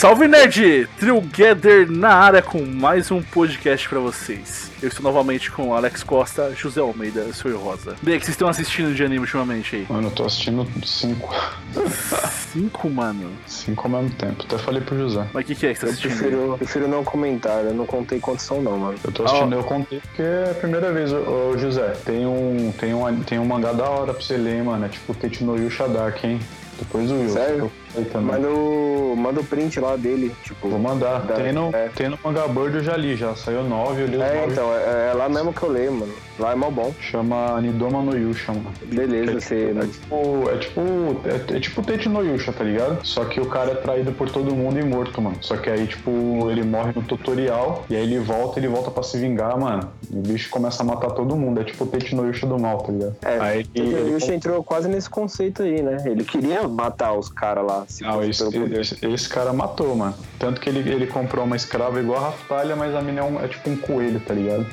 Salve Nerd! Together na área com mais um podcast pra vocês. Eu estou novamente com Alex Costa, José Almeida, eu sou o Rosa. Bem, o que vocês estão assistindo de anime ultimamente aí? Mano, eu tô assistindo cinco. Cinco, mano? Cinco ao mesmo tempo. Até falei pro José. Mas o que, que é que você tá Eu assistindo? prefiro, prefiro não comentar, eu não contei quantos são não, mano. Eu tô assistindo, Ah. eu contei porque é a primeira vez, ô, José. Tem um, tem, um, tem um mangá da hora pra você ler, hein, mano. É tipo Tetsuno Yusha Dark, hein? Depois o Will. Sério? Manda o, manda o print lá dele, tipo. Vou mandar. Da- Tem no, é. tem no Manga Bird eu já li, já saiu nove, eu li os É, nove. então, é, é lá mesmo que eu leio, mano. Lá é mó bom. Chama Nidoma no Yusha, mano. Beleza, É, você. é tipo, é tipo, é, é tipo Tete no Yusha, tá ligado? Só que o cara é traído por todo mundo e morto, mano. Só que aí, tipo, ele morre no tutorial e aí ele volta, ele volta pra se vingar, mano. E o bicho começa a matar todo mundo. É tipo o Tete no Yusha do mal, tá ligado? É, aí o ele, Yusha entrou quase nesse conceito aí, né? Ele queria matar os caras lá. Não, fosse esse, esse, esse cara matou, mano. Tanto que ele, ele comprou uma escrava igual a Raftalha, mas a mina é, um- é tipo um coelho, tá ligado?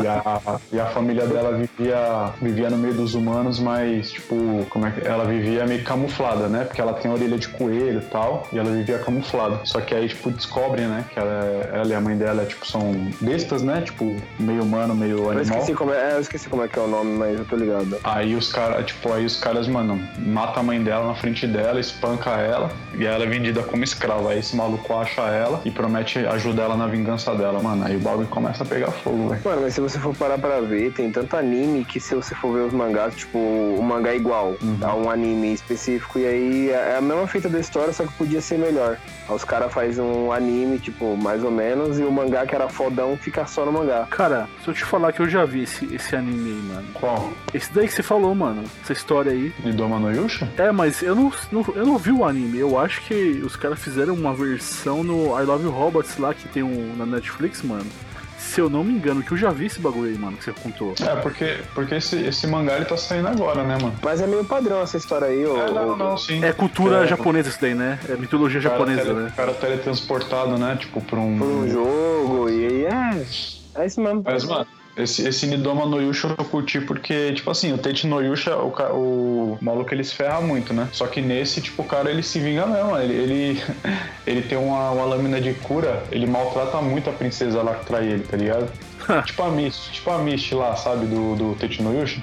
E a, e a família dela vivia, vivia no meio dos humanos, mas, tipo, como é que. Ela vivia meio camuflada, né? Porque ela tem a orelha de coelho e tal, e ela vivia camuflada. Só que aí, tipo, descobrem, né? Que ela, é- ela e a mãe dela, tipo, são bestas, né? Tipo, meio humano, meio Eu animal. esqueci, como é, é, eu esqueci como é que é o nome, mas eu tô ligado. Aí os caras, tipo, aí os caras, mano, mata a mãe dela na frente dela, espanca ela, e ela é vendida como escrava. Aí esse maluco acha ela e promete ajudar ela na vingança dela, mano. Aí o bagulho começa a pegar fogo, velho. Mano, mas se você for parar pra ver, tem tanto anime que se você for ver os mangás, tipo, o mangá é igual a um anime específico, e aí é a mesma fita da história, só que podia ser melhor. Aí os caras fazem um anime, tipo, mais ou menos, e o mangá que era fodão fica só no mangá. Cara, se eu te falar que eu já vi esse, esse anime aí, mano. Qual? Esse daí que você falou, mano. Essa história aí. Nidoma no Yusha? É, mas eu não, não- eu não vi o anime. Eu acho que os caras fizeram uma versão no I Love Robots lá que tem um, na Netflix, mano. Se eu não me engano, que eu já vi esse bagulho aí, mano, que você contou. É, porque, porque esse, esse mangá ele tá saindo agora, né, mano? Mas é meio padrão essa história aí, ô. É, não, não, sim. É cultura É. japonesa isso daí, né? É mitologia O cara japonesa, tele- né? O cara teletransportado, né? Tipo, pra um. por um jogo, e aí é. É isso mesmo. Mas, mano, esse, esse Nidoma no Yusha eu curti porque, tipo assim, o Tete no Yusha, o, o maluco ele se ferra muito, né? Só que nesse, tipo, o cara ele se vinga mesmo. Ele, ele, ele tem uma, uma lâmina de cura, ele maltrata muito a princesa lá que trai ele, tá ligado? tipo a Mist, tipo a Mist lá, sabe, do, do Tete no Yusha.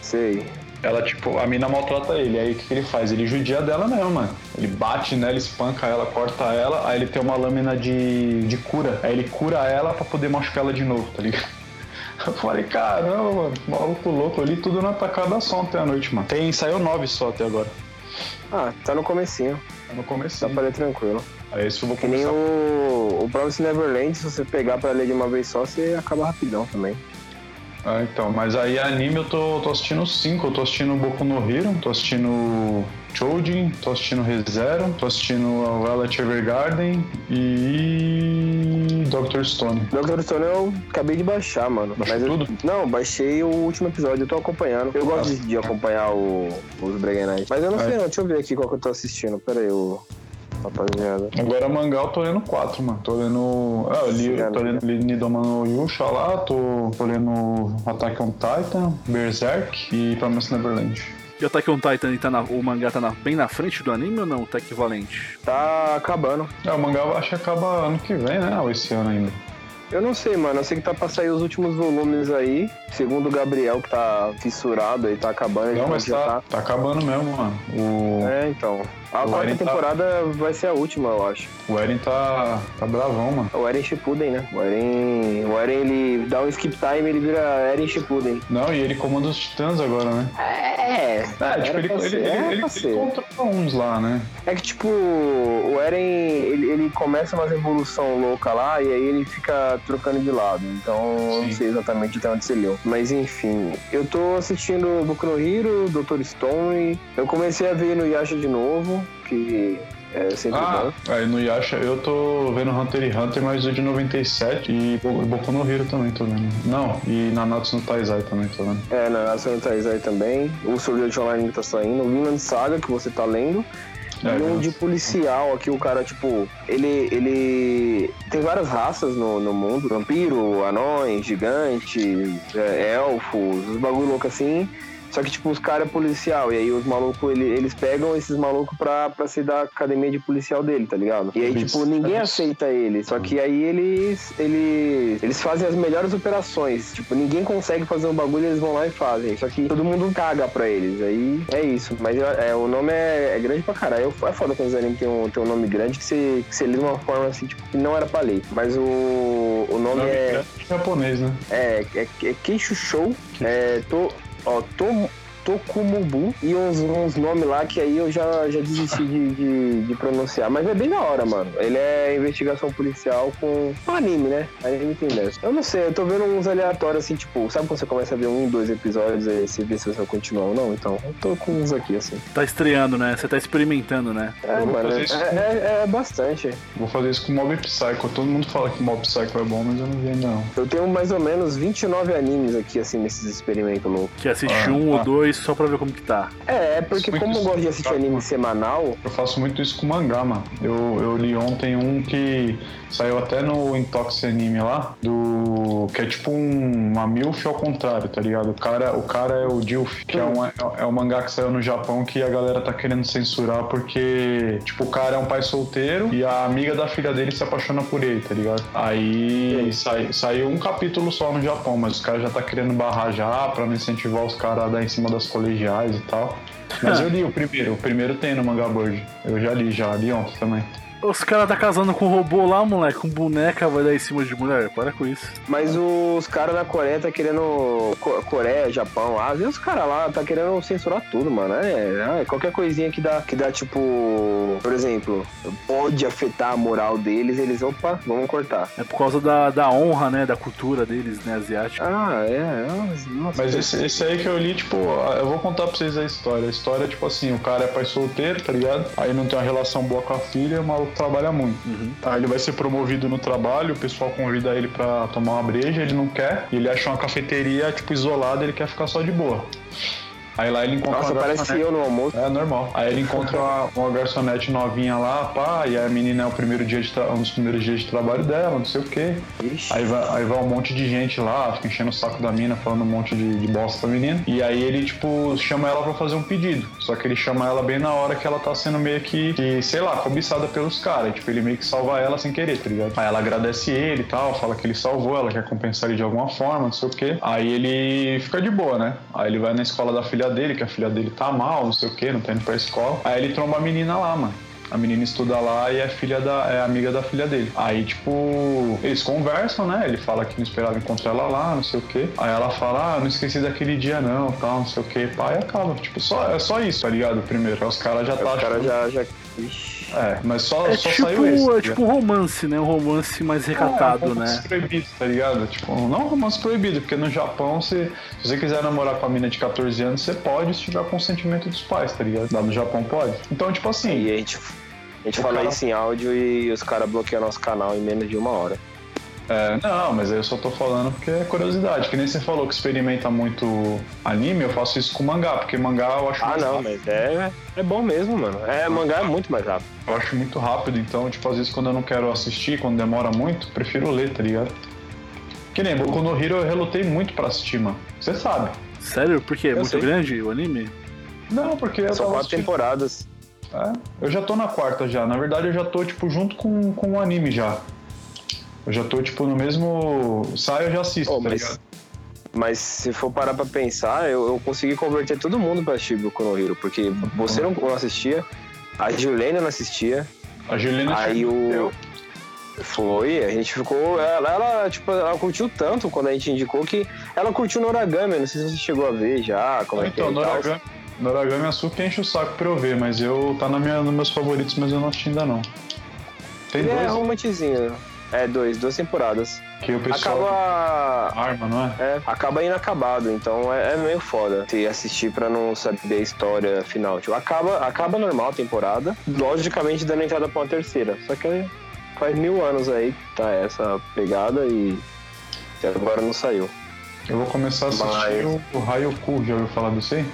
Sei. Ela, tipo, a mina maltrata ele. Aí o que, que ele faz? Ele judia dela mesmo, mano. Ele bate nela, espanca ela, corta ela, aí ele tem uma lâmina de, de cura. Aí ele cura ela pra poder machucar ela de novo, tá ligado? Eu falei, caramba, mano, maluco louco ali, tudo na tacada só ontem à noite, mano. Tem, saiu nove só até agora. Ah, tá no comecinho. No começo. Dá pra ler tranquilo. Aí esse eu vou Que nem começar. o, o Promise Neverland, se você pegar pra ler de uma vez só, você acaba rapidão também. Ah, então, mas aí anime eu tô, tô assistindo cinco. Eu tô assistindo Boku no Hero, tô assistindo Choujin, tô assistindo ReZero, tô assistindo Violet Evergarden e Dr. Stone. Dr. Stone eu acabei de baixar, mano. Baixou eu, tudo? Não, baixei o último episódio, eu tô acompanhando. Eu gosto de, de acompanhar o, os Bregan Knight. Mas eu não É. sei não, deixa eu ver aqui qual que eu tô assistindo. Pera aí, o... rapaziada. Agora mangá eu tô lendo quatro, mano. Tô lendo. Ah, eu li, Sim, tô né? lendo li Nidoma no Yusha lá, tô, tô lendo Attack on Titan, Berserk e Promise Neverland. E o Attack on Titan, tá na- o mangá tá na- bem na frente do anime ou não? Tá equivalente? Tá acabando. É, o mangá eu acho que acaba ano que vem, né? Ou esse ano ainda. Eu não sei, mano. Eu sei que tá pra sair os últimos volumes aí. Segundo o Gabriel, que tá fissurado aí, tá acabando. Não, mas já tá, tá acabando mesmo, mano. O, É, então. A quarta tá- temporada vai ser a última, eu acho. o Eren tá, tá bravão, mano. O Eren Shippuden, né? O Eren, o Eren, ele dá um skip time, ele vira Eren Shippuden. Não, e ele comanda os titãs agora, né? É, É, tipo, ele, ele, ele, ele, ele controla uns lá, né? É que, tipo, o Eren, ele, ele começa uma revolução louca lá e aí ele fica trocando de lado. Então, eu não Sim. sei exatamente até onde você leu. Mas, enfim, eu tô assistindo Boku no Hero, Dr. Stone. Eu comecei a ver no Yasha de novo, que é sempre Ah, bom. aí no Yasha eu tô vendo Hunter x Hunter, mas o de 97 e Bo- Boku no Hero também tô vendo. Não, e Nanatsu no Taizai também tô vendo. É, na Nação Taizai também. O Sword Online tá saindo. O Vinland Saga, que você tá lendo. É, e um de policial aqui, o cara, tipo, ele. ele tem várias raças no, no mundo: vampiro, anões, gigantes, é, elfos, os bagulho louco assim. Só que, tipo, os caras é policial. E aí os malucos, ele, eles pegam esses malucos pra, pra ser da academia de policial dele, tá ligado? E aí, Isso, tipo, ninguém é aceita ele. Só que aí eles, eles. Eles fazem as melhores operações. Tipo, ninguém consegue fazer um bagulho, eles vão lá e fazem. Só que todo mundo caga pra eles. Aí é isso. Mas é, o nome é, é grande pra caralho. É foda quando os animes tem um, tem um nome grande que você, que você lê de uma forma assim, tipo, que não era pra ler. Mas o, o nome Nome é. grande japonês, né? É, é, é Keishu Show, é, to, ó, to, Tokumubu e uns, uns nomes lá que aí eu já, já desisti de, de, de pronunciar. Mas é bem da hora, mano. Ele é investigação policial com um anime, né? Anime tem dessa. Eu não sei, eu tô vendo uns aleatórios assim, tipo, sabe quando você começa a ver um, dois episódios aí você vê se você vai continuar ou não? Então, eu tô com uns aqui assim. Tá estreando, né? Você tá experimentando, né? É, mano, é, é, é bastante. Vou fazer isso com Mob Psycho. Todo mundo fala que Mob Psycho é bom, mas eu não vi ainda não. Eu tenho mais ou menos 29 animes aqui, assim, nesses experimentos loucos. Que assiste Ah, um tá. ou dois só pra ver como que tá. É, é porque Muito como eu gosto de assistir chato, anime mano. semanal, Eu faço muito isso com mangá, mano. Eu, eu li ontem um que saiu até no Intox Anime lá, do. que é tipo um, uma MILF ao contrário, tá ligado? O cara, o cara é o Dilf, que é um, é, é um mangá que saiu no Japão que a galera tá querendo censurar porque, tipo, o cara é um pai solteiro e a amiga da filha dele se apaixona por ele, tá ligado? Aí sai, saiu um capítulo só no Japão, mas os caras já tá querendo barrar já pra não incentivar os caras a dar em cima das colegiais e tal. Mas eu li o primeiro, o primeiro tem no Manga. Eu já li, já li ontem também. Os caras tá casando com robô lá, moleque, com boneca, vai dar em cima de mulher. Para com isso. Mas os caras da Coreia tá querendo. Co- Coreia, Japão, Ásia, os caras lá tá querendo censurar tudo, mano. É, é, qualquer coisinha que dá, que dá, tipo. Por exemplo, pode afetar a moral deles, eles, opa, vamos cortar. É por causa da, da honra, né? Da cultura deles, né? Asiática. Ah, é. Nossa, Mas esse, esse aí que eu li, tipo, eu vou contar pra vocês a história. A história é tipo assim, o cara é pai solteiro, tá ligado? Aí não tem uma relação boa com a filha, o maluco trabalha muito. Aí ele vai ser promovido no trabalho, o pessoal convida ele pra tomar uma breja, ele não quer, e ele acha uma cafeteria, tipo, isolada, ele quer ficar só de boa. Aí lá ele encontra Nossa, uma parece eu no almoço. É normal. Aí ele encontra uma, uma garçonete novinha lá, pá, e a menina é o primeiro dia de tra- um dos primeiros dias de trabalho dela, não sei o quê. Ixi. Aí vai, aí vai um monte de gente lá, fica enchendo o saco da mina, falando um monte de, de bosta da menina. E aí ele, tipo, chama ela pra fazer um pedido. Só que ele chama ela bem na hora que ela tá sendo meio que, que sei lá, cobiçada pelos caras. Tipo, ele meio que salva ela sem querer, tá ligado? Aí ela agradece ele e tal, fala que ele salvou, ela quer compensar ele de alguma forma, não sei o quê. Aí ele fica de boa, né? Aí ele vai na escola da filha dele, que a filha dele tá mal, não sei o quê, não tá indo pra escola. Aí ele tromba a menina lá, mano. A menina estuda lá e é filha da é amiga da filha dele. Aí, tipo, eles conversam, né? Ele fala que não esperava encontrar ela lá, não sei o quê. Aí ela fala, ah, não esqueci daquele dia não, tal, não sei o quê. Pai, acaba. Tipo, só, é só isso, tá ligado? Primeiro. Aí os caras já tá O cara achando- já. já... Ixi. É, mas só, É só tipo, saiu esse. tá é tipo um romance, né? Um romance mais recatado, é, um romance né? proibido, tá ligado? Tipo, não romance proibido, porque no Japão, se, se você quiser namorar com a mina de 14 anos, você pode se tiver consentimento dos pais, tá ligado? Lá no Japão pode. Então, tipo assim, E a gente, a gente fala cara- isso em áudio e os caras bloqueiam nosso canal em menos de uma hora. É, não, mas aí eu só tô falando porque é curiosidade. Que nem você falou que experimenta muito anime, eu faço isso com mangá, porque mangá eu acho, Ah, não, rápido, mas é, é bom mesmo, mano. É, mangá é muito mais rápido. eu acho muito rápido, então, tipo, às vezes quando eu não quero assistir, quando demora muito, prefiro ler, tá ligado? Que nem Boku no Hero eu relutei muito pra assistir, mano. Você sabe. Sério? Por quê? É Eu muito sei. grande o anime? Não, porque eu São quatro assistindo- temporadas. É, eu já tô na quarta já. Na verdade, eu já tô, tipo, junto com, com o anime já. Eu já tô, tipo, no mesmo. Sai, eu já assisto, Oh, tá mas, ligado? mas se for parar pra pensar, eu, eu consegui converter todo mundo pra assistir Boku no Hero, porque você não, não assistia, a Juliana não assistia, A Juliana aí o. eu- Foi, a gente ficou. Ela, ela, tipo, ela curtiu tanto quando a gente indicou que ela curtiu Noragami. Não sei se você chegou a ver já, como é que é. Então, tal. Noragami, Noragami Açúcar enche o saco pra eu ver, mas eu tá na minha, nos meus favoritos, mas eu não assisti ainda não. Tem Ele é dois romantizinho. É, dois, duas temporadas. que o pessoal Acaba. arma, não é? É, acaba inacabado, então é, é meio foda se assistir pra não saber a história final. Tipo, acaba, acaba normal a temporada, logicamente dando entrada pra uma terceira. Só que faz mil anos aí que tá essa pegada e até agora não saiu. Eu vou começar a assistir Mas- o, o Raioku, já ouviu falar disso aí?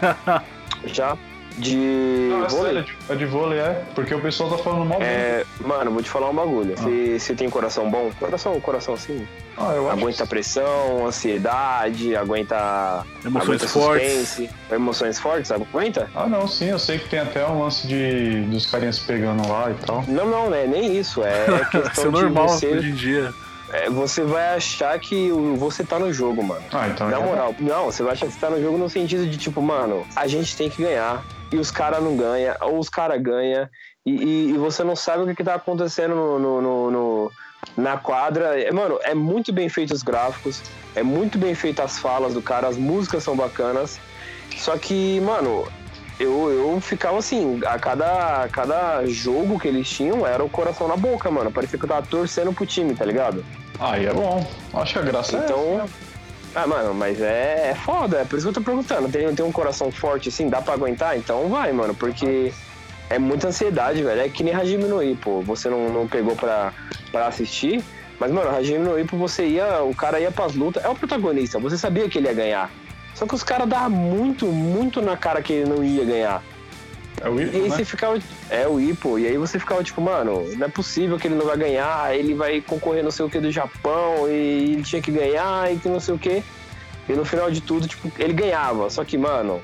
Já, De Não, é vôlei? sério, é de vôlei, é. Porque o pessoal tá falando mal bem. É, mano, vou te falar um bagulho. Você você tem coração bom? Coração, coração assim. Ah, eu acho Aguenta que- pressão, ansiedade, aguenta. Emoções aguenta fortes. suspense. Emoções fortes, aguenta? Ah, não, sim, eu sei que tem até um lance de dos carinhas se pegando lá e tal. Não, não, né? Nem isso. É Isso é questão normal de hoje você. em dia. é, você vai achar que você tá no jogo, mano. Ah, então Na já- moral, não, você vai achar que você tá no jogo no sentido de tipo, mano, a gente tem que ganhar. E os caras não ganham, ou os caras ganham, e, e- e você não sabe o que, que tá acontecendo no, no- no- na quadra. É, Mano, é muito bem feito os gráficos, é muito bem feito as falas do cara, as músicas são bacanas. Só que, mano, eu, eu ficava assim, a cada, a cada jogo que eles tinham era o coração na boca, mano. Parecia que eu tava torcendo pro time, tá ligado? Aí é bom. Acho que a graça é. Então. Ah, mano, mas é, é foda, é por isso que eu tô perguntando. Tem, tem um coração forte assim, dá pra aguentar? Então vai, mano, porque é muita ansiedade, velho. É que nem Hajime no Ippo. Você não, não pegou pra, pra assistir, mas, mano, Hajime no Ippo, você ia. O cara ia pras lutas, é o protagonista, você sabia que ele ia ganhar. Só que os caras davam muito, muito na cara que ele não ia ganhar. É o E Ipo, aí né? você ficava. É o Ipo. E aí você ficava tipo, mano, não é possível que ele não vai ganhar. Ele vai concorrer não sei o que do Japão. E ele tinha que ganhar e que não sei o que. E no final de tudo, tipo, ele ganhava. Só que, mano.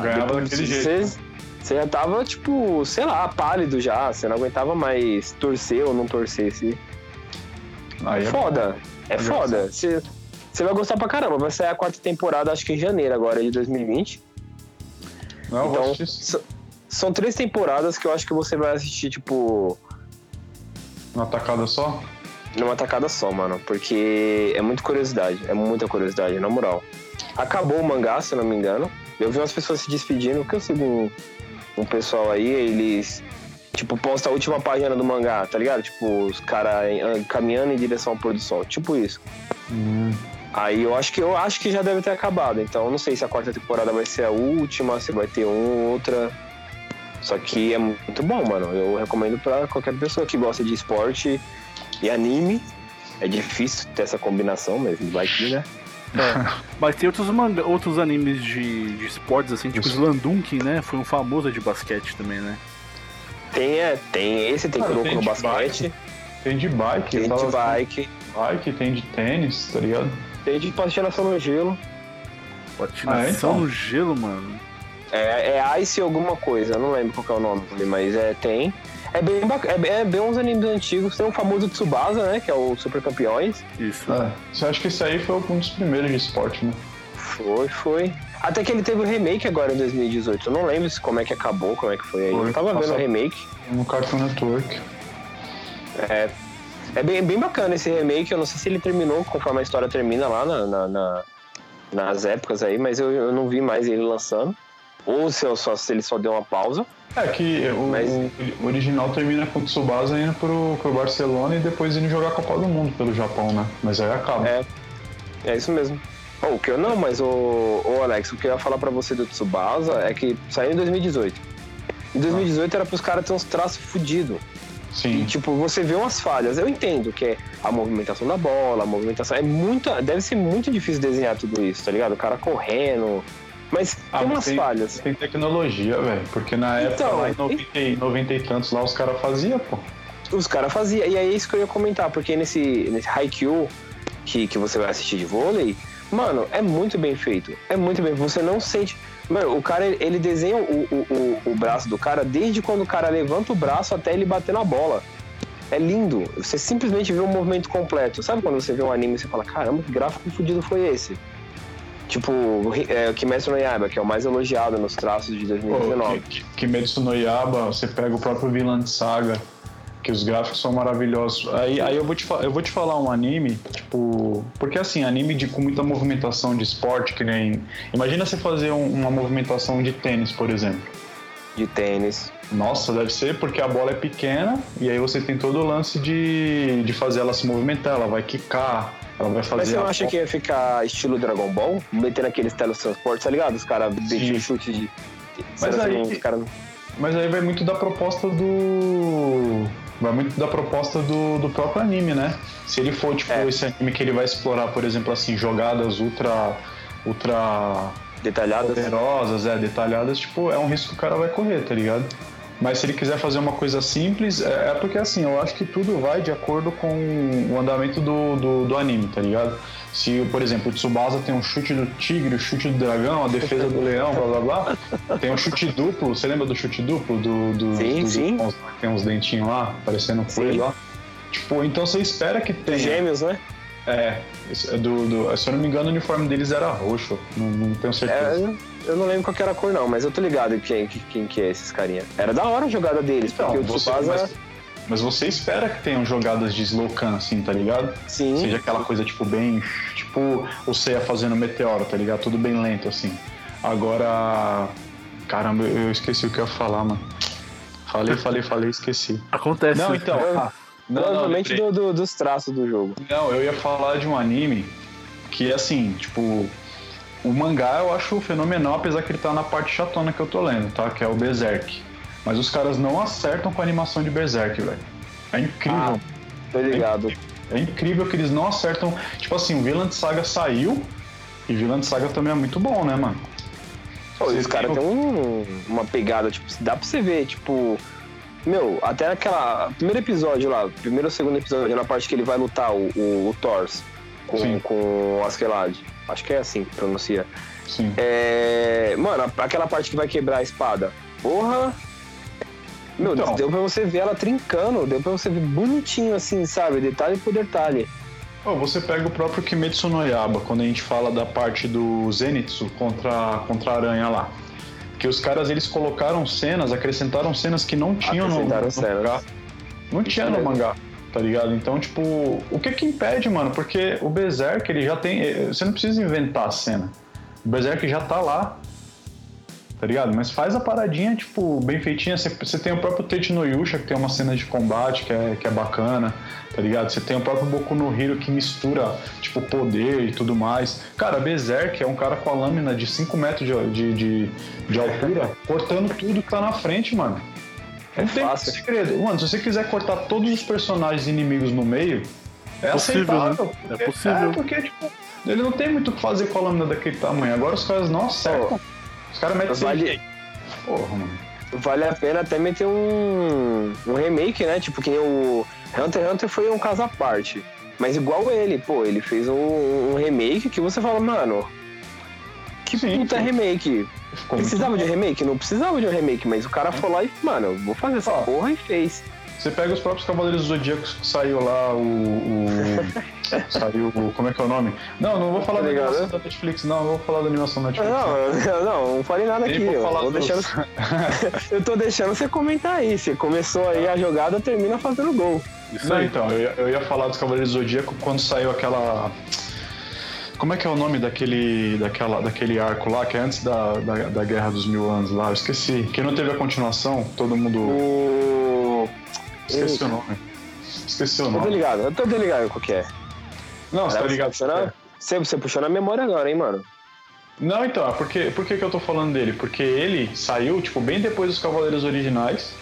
Ganhava daquele jeito. Você, você já tava, tipo, sei lá, pálido já. Você não aguentava mais torcer ou não torcer. Assim. Aí é foda. É É foda. Você, você vai gostar pra caramba. Vai sair a quarta temporada, acho que em janeiro agora, de 2020. Não, Então, são três temporadas que eu acho que você vai assistir, tipo, uma tacada só. numa tacada só, mano. Porque é muita curiosidade. É muita curiosidade, na moral. Acabou o mangá, se eu não me engano. Eu vi umas pessoas se despedindo, porque eu sigo um, um pessoal aí, eles. Tipo, posta a última página do mangá, tá ligado? Tipo, os caras caminhando em direção ao pôr do sol. Tipo isso. Hum. Aí eu acho que eu acho que já deve ter acabado. Então eu não sei se a quarta temporada vai ser a última, se vai ter uma outra. Só que é muito bom, mano. Eu recomendo pra qualquer pessoa que gosta de esporte e anime. É difícil ter essa combinação, mas vai que, né? Mas tem outros, manga, outros animes de, de esportes, assim, tipo Isso. Slandunkin, né? Foi um famoso de basquete também, né? Tem, é, tem esse, tem Cara, Kuroko no basquete, Tem de bike, tem de tava- bike, bike, tem de tênis, tá ligado? tem de patinação no gelo. Patinação Ah, então. no gelo, mano. É, é Ice alguma coisa, eu não lembro qual que é o nome, mas é, tem. É bem, é, bem- é bem uns animes antigos. Tem o famoso Tsubasa, né? Que é o Super Campeões. Isso. É. Você acha que esse aí foi um dos primeiros de esporte, né? Foi, foi. Até que ele teve o remake agora em 2018. Eu não lembro se- como é que acabou, como é que foi aí. Foi, Eu tava vendo o remake. No Cartoon Network. É, é bem, bem bacana esse remake. Eu não sei se ele terminou conforme a história termina lá na, na- na- nas épocas aí, mas eu, eu não vi mais ele lançando. Ou se, só, se ele só deu uma pausa. É que o, Mas- o original termina com o Tsubasa indo pro, pro Barcelona e depois indo jogar a Copa do Mundo pelo Japão, né? Mas aí acaba. É, é isso mesmo. Oh, o que eu não, mas o, o Alex, o que eu ia falar pra você do Tsubasa é que saiu em 2018. Em 2018 era pros caras ter uns traços fudidos. E, Sim. tipo, você vê umas falhas. Eu entendo que é a movimentação da bola, a movimentação. É muita. Deve ser muito difícil desenhar tudo isso, tá ligado? O cara correndo. Mas Ah, tem mas umas tem- falhas. Tem tecnologia, velho. Porque na época, Então, lá em 90, e- 90 e tantos, lá os caras faziam, pô. Os caras faziam. E aí é isso que eu ia comentar, porque nesse, nesse Haikyuu que, que você vai assistir de vôlei, mano, é muito bem feito. É muito bem. Você não sente. Mano, o cara, ele desenha o, o, o, o braço do cara desde quando o cara levanta o braço até ele bater na bola. É lindo. Você simplesmente vê o movimento completo. Sabe quando você vê um anime e você fala, caramba, que gráfico fudido foi esse? Tipo, é, o Kimetsu no Yaiba, que é o mais elogiado nos traços de Pô, 2019. que, que, Kimetsu no Yaba, você pega o próprio Vinland Saga, que os gráficos são maravilhosos. Aí, aí eu, vou te, eu vou te falar um anime, tipo. Porque assim, anime de, com muita movimentação de esporte, que nem. Imagina você fazer um- uma movimentação de tênis, por exemplo. De tênis. Nossa, deve ser porque a bola é pequena e aí você tem todo o lance de, de fazer ela se movimentar, ela vai quicar, ela vai fazer. Mas você não acha que ia ficar estilo Dragon Ball? Metendo aqueles teletransportes, tá ligado? Os caras metiam chute de. Mas Será aí- os caras- Mas aí vai muito da proposta do. Vai muito da proposta do, do próprio anime, né? Se ele for, tipo, É. esse anime que ele vai explorar, por exemplo, assim, jogadas ultra. ultra. Detalhadas. poderosas, é, detalhadas, tipo, é um risco que o cara vai correr, tá ligado? Mas se ele quiser fazer uma coisa simples, é, é porque assim, eu acho que tudo vai de acordo com o andamento do, do, do anime, tá ligado? Se, por exemplo, o Tsubasa tem um chute do tigre, o chute do dragão, a defesa do leão, blá blá blá. Tem um chute duplo, você lembra do chute duplo? Do, do, Sim, do, sim. do- tem uns dentinhos lá, parecendo um coelho lá. Tipo, então você espera que tenha. Gêmeos, né? É, do, do- se eu não me engano, o uniforme deles era roxo, não, não tenho É, certeza. Eu não lembro qual que era a cor, não, mas eu tô ligado quem, quem que é esses carinha. Era da hora a jogada deles, Então, porque o você, Tsubasa. mas, mas você espera que tenham jogadas de Slowcan, assim, tá ligado? Sim. Seja aquela coisa, tipo, bem. Tipo, o Seiya fazendo meteoro, tá ligado? Tudo bem lento, assim. Agora. Caramba, eu esqueci o que eu ia falar, mano. Falei, falei, falei, esqueci. Acontece. Não, então. ah, não, Provavelmente do, do- dos traços do jogo. Não, eu ia falar de um anime que, assim, tipo. O mangá eu acho fenomenal, apesar que ele tá na parte chatona que eu tô lendo, tá? Que é o Berserk. Mas os caras não acertam com a animação de Berserk, velho. É incrível. Tô ligado. É incrível que eles não acertam. Tipo assim, o Villand Saga saiu e Villand Saga também é muito bom, né, mano? Pô, Você os caras têm um- uma pegada, tipo, dá pra você ver, tipo. Meu, até aquela. Primeiro episódio lá, primeiro ou segundo episódio, na parte que ele vai lutar, o, o, o Thors com, Sim. com o Askeladd. Acho que é assim que pronuncia. Sim. É. Mano, aquela parte que vai quebrar a espada. Porra! Meu, Então. deu pra você ver ela trincando, deu pra você ver bonitinho assim, sabe? Detalhe por detalhe. Ó, você pega o próprio Kimetsu no Yaba, quando a gente fala da parte do Zenitsu contra, contra a aranha lá. Que os caras eles colocaram cenas, acrescentaram cenas que não tinham no, no Acrescentaram cenas. mangá. Não tinha no mesmo. mangá, tá ligado? Então, tipo, o que que impede, mano? Porque o Berserk, ele já tem. eh, Você não precisa inventar a cena. O Berserk já tá lá. Tá ligado? Mas faz a paradinha, tipo, bem feitinha. Você, tem o próprio Tete no Yusha, que tem uma cena de combate que é, que é bacana, tá ligado? Você tem o próprio Boku no Hero que mistura, tipo, poder e tudo mais. Cara, Berserk é um cara com a lâmina de 5 metros de, de, de, de altura, cortando tudo que tá na frente, mano. É Não tem fácil. segredo. Mano, se você quiser cortar todos os personagens inimigos no meio, é Possível, né? aceitável. É porque- possível. É, porque, tipo, ele não tem muito o que fazer com a lâmina daquele tamanho. Agora os caras não acertam. Os caras metem Vale-. Porra, mano. Vale a pena até meter um, um remake, né? Tipo, que nem o Hunter x Hunter foi um caso à parte. Mas igual ele, pô, ele fez um, um remake que você fala, mano, que Sim, puta sim. remake. Ficou precisava de um remake? Não precisava de um remake, mas o cara foi lá e, mano, eu vou fazer essa Ó. porra e fez. Você pega os próprios Cavaleiros do Zodíacos que saiu lá, o. o- saiu o. Como é que é o nome? Não, não vou falar Tá da ligado? animação da Netflix, não, não vou falar da animação da Netflix. Não, eu- não, não falei nada Nem aqui. vou Eu, tô dos- deixando, eu tô deixando você comentar aí. Você começou aí a jogada, termina fazendo gol. Isso Não, aí. então, eu ia, eu ia falar dos Cavaleiros do Zodíaco quando saiu aquela. Como é que é o nome daquele, daquela, daquele arco lá, que é antes da, da, da Guerra dos Mil Anos lá? Eu esqueci. Que não teve a continuação, todo mundo. O. Esqueci o nome. Esqueci o Eu tô nome. ligado, eu tô ligado qual que é. Não, você tá ligado? Você puxou, na, você, você puxou na memória agora, hein, mano? Não, então, é porque, por que, que eu tô falando dele? Porque ele saiu, tipo, bem depois dos Cavaleiros originais.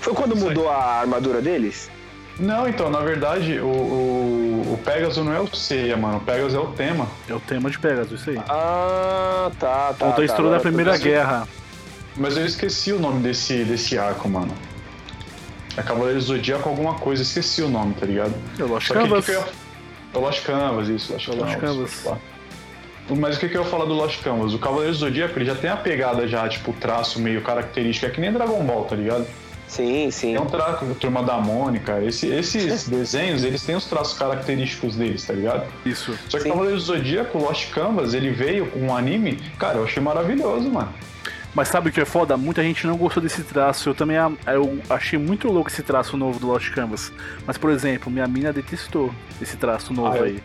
Foi quando mudou a armadura deles? Não, então, na verdade, o, o, o Pegasus não é o Seiya, mano. O Pegasus é o tema. É o tema de Pegasus, isso aí. Ah, tá, tá. Conta a tá, história da eu tô Primeira. Guerra. Mas eu esqueci o nome desse, desse arco, mano. É Cavaleiros do Zodíaco alguma coisa, esqueci o nome, tá ligado? É Lost Só que o que Canvas. que eu É o Lost Canvas, isso, Lost É Lost Canvas. Canvas. Tá. Mas o que, que eu ia falar do Lost Canvas? O Cavaleiros do Zodíaco, ele já tem a pegada já, tipo, traço meio característico, é que nem Dragon Ball, tá ligado? Sim, sim. É um traço, Turma da Mônica, esse- esses desenhos, eles têm os traços característicos deles, tá ligado? Isso. Só que Sim. Cavaleiros do Zodíaco, Lost Canvas, ele veio com um anime, cara, eu achei maravilhoso, mano. Mas sabe o que é foda? Muita gente não gostou desse traço. Eu também eu achei muito louco esse traço novo do Lost Canvas. Mas, por exemplo, minha mina detestou esse traço novo Ah, eu- aí.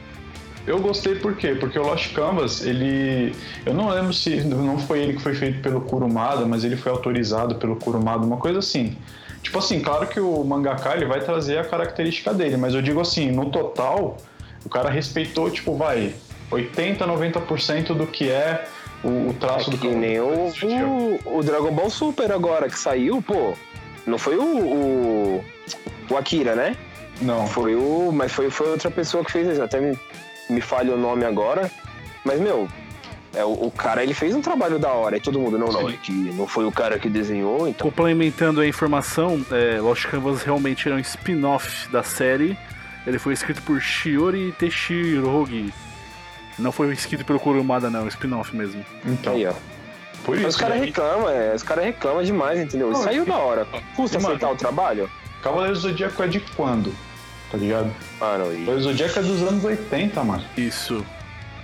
Eu gostei por quê? Porque o Lost Canvas, ele. Eu não lembro se não foi ele que foi feito pelo Kurumada, mas ele foi autorizado pelo Kurumada, uma coisa assim. Tipo assim, claro que o mangaka ele vai trazer a característica dele, mas eu digo assim, no total, o cara respeitou, tipo, vai, 80, 90% do que é o, o traço do Que nem o, o, o Dragon Ball Super agora que saiu, pô. Não foi o, o, o Akira, né? Não, Foi o. Mas foi, foi outra pessoa que fez isso. Até me, me falha o nome agora. Mas, meu, É, o, o cara, ele fez um trabalho da hora. E todo mundo, não, não, é que não foi o cara que desenhou, então... Complementando a informação, é, Lost Canvas realmente era um spin-off da série. Ele foi escrito por Shiori Teshirogi. Não foi escrito pelo Kurumada, não, é spin-off mesmo. Então, Aí, ó. por Mas isso. os caras né? reclamam, é, os caras reclamam demais, entendeu? Não, Saiu é que- da hora. Custa aceitar o trabalho? Cavaleiros do Zodíaco é de quando? Tá ligado? E... Cavaleiros do Zodíaco é dos anos 80, mano. Isso.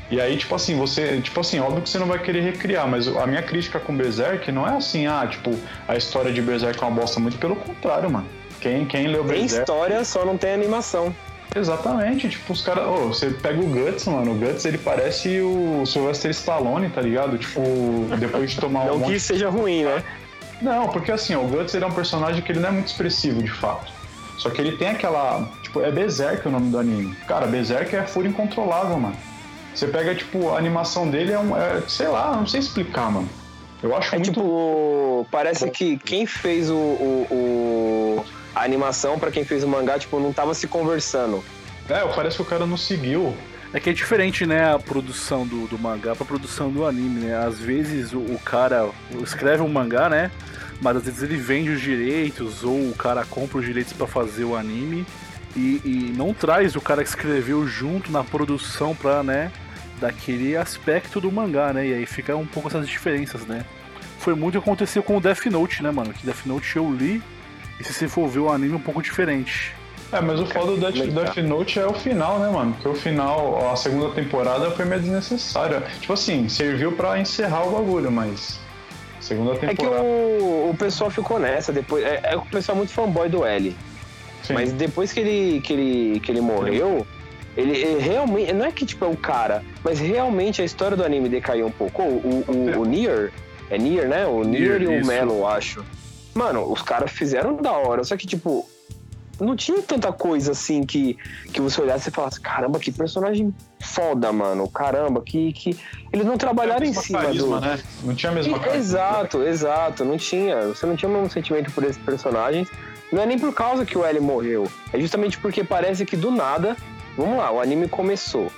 E aí, tipo assim, você. Tipo assim, óbvio que você não vai querer recriar, mas a minha crítica com Berserk não é assim, ah, tipo, a história de Berserk é uma bosta, muito pelo contrário, mano. Quem, quem leu tem Berserk. história, só não tem animação. Exatamente, tipo, os caras. Ô, você pega o Guts, mano. O Guts ele parece o Sylvester Stallone, tá ligado? Tipo, depois de tomar um Não monte que seja ruim, né? Não, porque assim, ó, o Guts ele é um personagem que ele não é muito expressivo, de fato. Só que ele tem aquela. Tipo, é Berserk o nome do anime. Cara, Berserk é fúria incontrolável, mano. Você pega, tipo, a animação dele é um. é, sei lá, não sei explicar, mano. Eu acho É muito. tipo, parece que quem fez o, o- o- a animação pra quem fez o mangá, tipo, não tava se conversando. É, parece que o cara não seguiu. É que é diferente, né, a produção do, do mangá pra produção do anime, né? Às vezes o, o cara escreve um mangá, né? Mas às vezes ele vende os direitos ou o cara compra os direitos pra fazer o anime e, e não traz o cara que escreveu junto na produção pra, né, daquele aspecto do mangá, né? E aí fica um pouco essas diferenças, né? Foi muito o que aconteceu com o Death Note, né, mano? Que Death Note eu li e se você for ver o anime é um pouco diferente. É, mas o foda do Death? Death Note é o final, né, mano? Porque o final, a segunda temporada foi meio desnecessária. Tipo assim, serviu pra encerrar o bagulho, mas. Segunda É que temporada. o, o pessoal ficou nessa depois. É, é o pessoal é muito fanboy do L. Sim. Mas depois que ele, que ele, que ele morreu, ele, ele realmente. Não é que tipo é o cara, mas realmente a história do anime decaiu um pouco. O, o, o, o Nier, é Nier, né? O Nier, Nier, e o isso. Melo, eu acho. Mano, os caras fizeram da hora, só que tipo. Não tinha tanta coisa assim que, que você olhasse e falasse, caramba, que personagem foda, mano. Caramba, que. que... Eles não trabalharam em Mesma cima carisma, do. né? Não tinha a mesma E- carisma. Exato, exato. Não tinha. Você não tinha o mesmo sentimento por esses personagens. Não é nem por causa que o L morreu. É justamente porque parece que do nada. Vamos lá, o anime começou.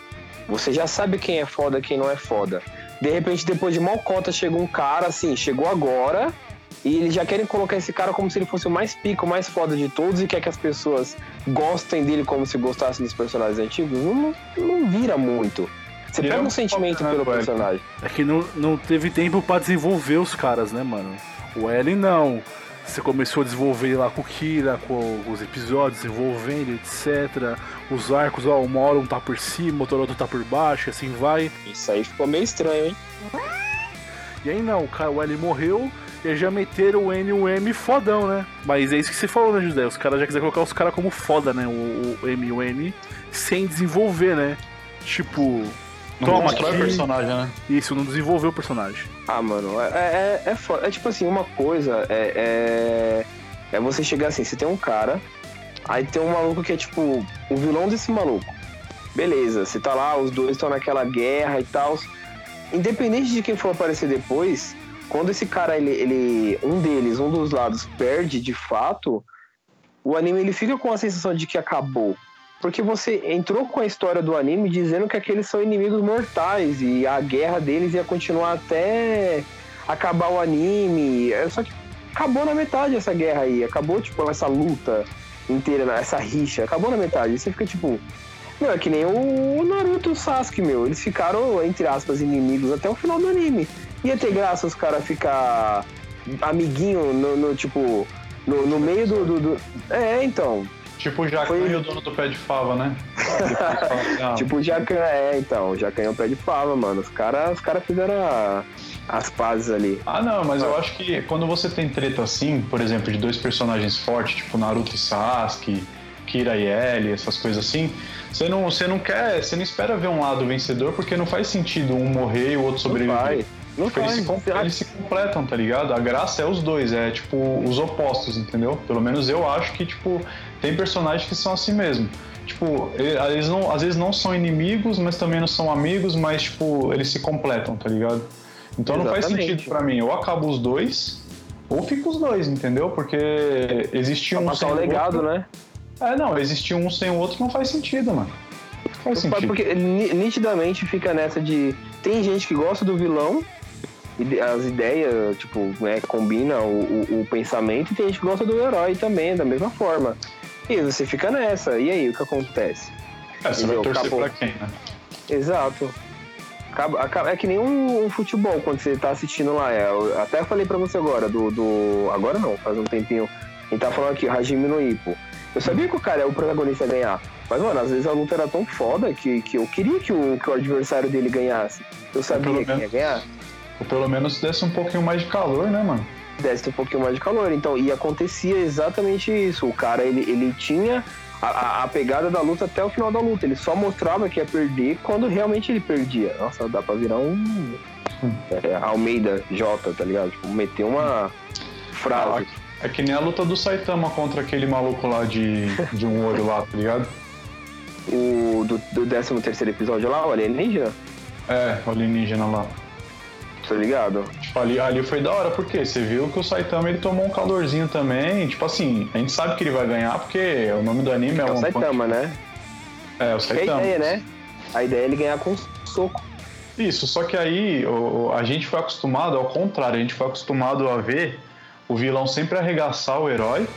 Você já sabe quem é foda quem não é foda. De repente, depois de Malcota, chegou um cara assim, chegou agora. E eles já querem colocar esse cara como se ele fosse o mais pico, o mais foda de todos e quer que as pessoas gostem dele como se gostassem dos personagens antigos. Não, não, vira muito. Você pega um um sentimento né, pelo personagem. É que não, não teve tempo pra desenvolver os caras, né, mano? O Ellen não. Você começou a desenvolver lá com o Kira, com os episódios, desenvolvendo, etc. Os arcos, ó, hora um tá por cima, outro outro tá por baixo, e assim vai. Isso aí ficou meio estranho, hein? E aí não, o, o Ellen morreu e já meteram o N e o M fodão, né? Mas é isso que você falou, né, José? Os caras já quiseram colocar os caras como foda, né? O, o M e o N, sem desenvolver, né? Tipo, Não toma aqui. o personagem, né? isso, não desenvolveu o personagem. Ah, mano, é, é, é, foda. É tipo assim, uma coisa é, é, é você chegar assim, você tem um cara, aí tem um maluco que é tipo o vilão desse maluco. Beleza, você tá lá, os dois estão naquela guerra e tal. Independente de quem for aparecer depois, quando esse cara, ele, ele. Um deles, um dos lados, perde de fato, o anime ele fica com a sensação de que acabou. Porque você entrou com a história do anime dizendo que aqueles são inimigos mortais e a guerra deles ia continuar até acabar o anime. É, Só que acabou na metade essa guerra aí. Acabou, tipo, essa luta inteira, né, essa rixa. Acabou na metade. Você fica tipo. Meu, é que nem o Naruto e o Sasuke, meu. Eles ficaram, entre aspas, inimigos até o final do anime. Ia ter graça os caras ficar amiguinho no, no, tipo. No, no meio do, do- do- É, então. Tipo o Jacan Foi- e o dono do pé de fava, né? Tipo, o Jacan, é, então, o Jacan é o pé de fava, mano. Os caras os cara fizeram a- as pazes ali. Ah, não, mas eu acho que quando você tem treta assim, por exemplo, de dois personagens fortes, tipo Naruto e Sasuke, Kira e Ellie, essas coisas assim, você não, você não quer, você não espera ver um lado vencedor porque não faz sentido um morrer e o outro Não sobreviver. Não eles, faz. se, com- eles se completam, tá ligado? A graça é os dois, é tipo os opostos, entendeu? Pelo menos eu acho que, tipo, tem personagens que são assim mesmo. Tipo, eles não, às vezes não são inimigos, mas também não são amigos, mas, tipo, eles se completam, tá ligado? Então não faz Exatamente. sentido pra mim. Ou acaba os dois, ou fica os dois, entendeu? Porque existir Pra um sem o legado, outro... né? É, não, existir um sem o outro não faz sentido, mano. Não faz sentido. Porque ni- nitidamente fica nessa de tem gente que gosta do vilão, as ideias, tipo, né, combina o, o, o, pensamento, e tem gente que gosta do herói também, da mesma forma. E você fica nessa, e aí o que acontece? É, você vai torcer Acabou. pra quem, né? Exato. Acaba, acaba, é que nem um, um, futebol quando você tá assistindo lá. É, eu até falei pra você agora, do, do. Agora não, faz um tempinho. Gente tá falando aqui, Hajime no Ippo. Eu sabia que o cara é o protagonista a ganhar. Mas, mano, às vezes a luta era tão foda que, que eu queria que o, que o adversário dele ganhasse. Eu sabia que ia ganhar. Ou pelo menos desse um pouquinho mais de calor, né, mano? Desse um pouquinho mais de calor. Então, e acontecia exatamente isso. O cara, ele, ele tinha a, a, pegada da luta até o final da luta. Ele só mostrava que ia perder quando realmente ele perdia. Nossa, dá pra virar um. É, Almeida J, tá ligado? Tipo, meter uma frase. É que nem a luta do Saitama contra aquele maluco lá de, de um olho lá, tá ligado? O do, do 13 terceiro episódio lá, o alienígena? É, o alienígena lá. Tá ligado? Tipo, ali, ali foi da hora, porque você viu que o Saitama ele tomou um calorzinho também. Tipo assim, a gente sabe que ele vai ganhar, porque o nome do anime é, é o Saitama, né? É, o Saitama. É a ideia, né? A ideia é ele ganhar com soco. Isso, só que aí o, a gente foi acostumado, ao contrário, a gente foi acostumado a ver o vilão sempre arregaçar o herói